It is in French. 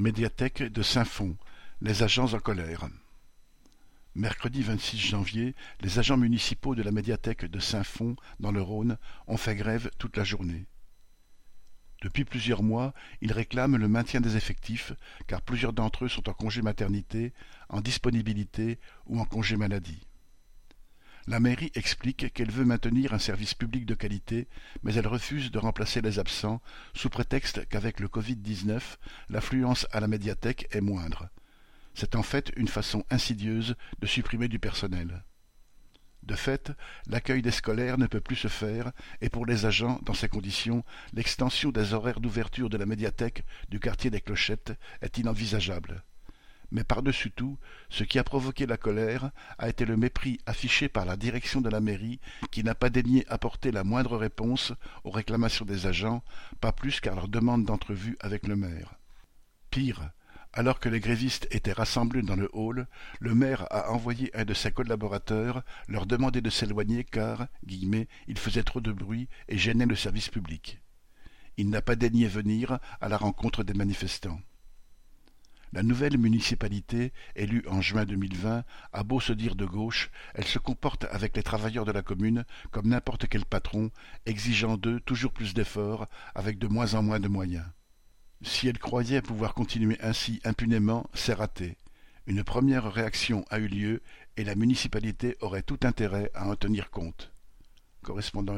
Médiathèque de Saint-Fond, les agents en colère. Mercredi 26 janvier, les agents municipaux de la médiathèque de Saint-Fond, dans le Rhône, ont fait grève toute la journée. Depuis plusieurs mois, ils réclament le maintien des effectifs, car plusieurs d'entre eux sont en congé maternité, en disponibilité ou en congé maladie. La mairie explique qu'elle veut maintenir un service public de qualité, mais elle refuse de remplacer les absents, sous prétexte qu'avec le Covid-19, l'affluence à la médiathèque est moindre. C'est en fait une façon insidieuse de supprimer du personnel. De fait, l'accueil des scolaires ne peut plus se faire, et pour les agents, dans ces conditions, l'extension des horaires d'ouverture de la médiathèque du quartier des Clochettes est inenvisageable. Mais par-dessus tout, ce qui a provoqué la colère a été le mépris affiché par la direction de la mairie qui n'a pas daigné apporter la moindre réponse aux réclamations des agents, pas plus qu'à leur demande d'entrevue avec le maire. Pire, alors que les grévistes étaient rassemblés dans le hall, le maire a envoyé un de ses collaborateurs leur demander de s'éloigner car, guillemets, il faisait trop de bruit et gênait le service public. Il n'a pas daigné venir à la rencontre des manifestants. La nouvelle municipalité, élue en juin 2020, a beau se dire de gauche, elle se comporte avec les travailleurs de la commune comme n'importe quel patron, exigeant d'eux toujours plus d'efforts, avec de moins en moins de moyens. Si elle croyait pouvoir continuer ainsi impunément, c'est raté. Une première réaction a eu lieu et la municipalité aurait tout intérêt à en tenir compte. Correspondant.